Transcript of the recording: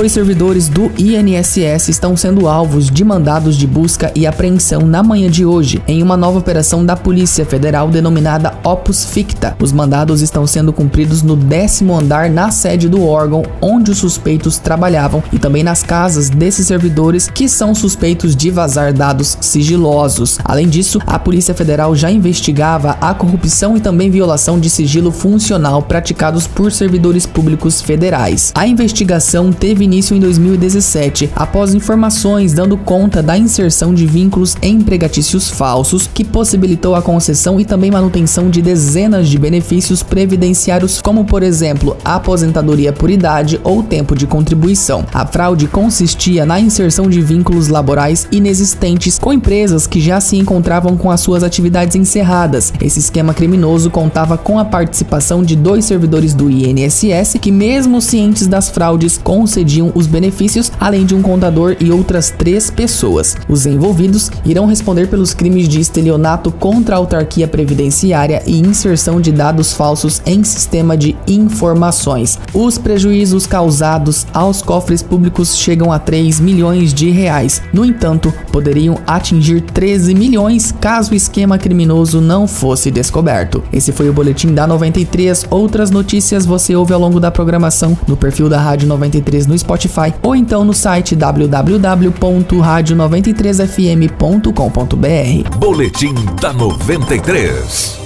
Dois servidores do INSS estão sendo alvos de mandados de busca e apreensão na manhã de hoje, em uma nova operação da Polícia Federal denominada Opus Ficta. Os mandados estão sendo cumpridos no décimo andar na sede do órgão onde os suspeitos trabalhavam e também nas casas desses servidores que são suspeitos de vazar dados sigilosos. Além disso, a Polícia Federal já investigava a corrupção e também violação de sigilo funcional praticados por servidores públicos federais. A investigação teve início em 2017, após informações dando conta da inserção de vínculos empregatícios falsos que possibilitou a concessão e também manutenção de dezenas de benefícios previdenciários, como por exemplo, aposentadoria por idade ou tempo de contribuição. A fraude consistia na inserção de vínculos laborais inexistentes com empresas que já se encontravam com as suas atividades encerradas. Esse esquema criminoso contava com a participação de dois servidores do INSS que, mesmo cientes das fraudes, concediam concediam os benefícios, além de um contador e outras três pessoas. Os envolvidos irão responder pelos crimes de estelionato contra a autarquia previdenciária e inserção de dados falsos em sistema de informações. Os prejuízos causados aos cofres públicos chegam a 3 milhões de reais. No entanto, poderiam atingir 13 milhões caso o esquema criminoso não fosse descoberto. Esse foi o boletim da 93. Outras notícias você ouve ao longo da programação no perfil da Rádio 93 no Spotify ou então no site www.radio93fm.com.br. Boletim da 93.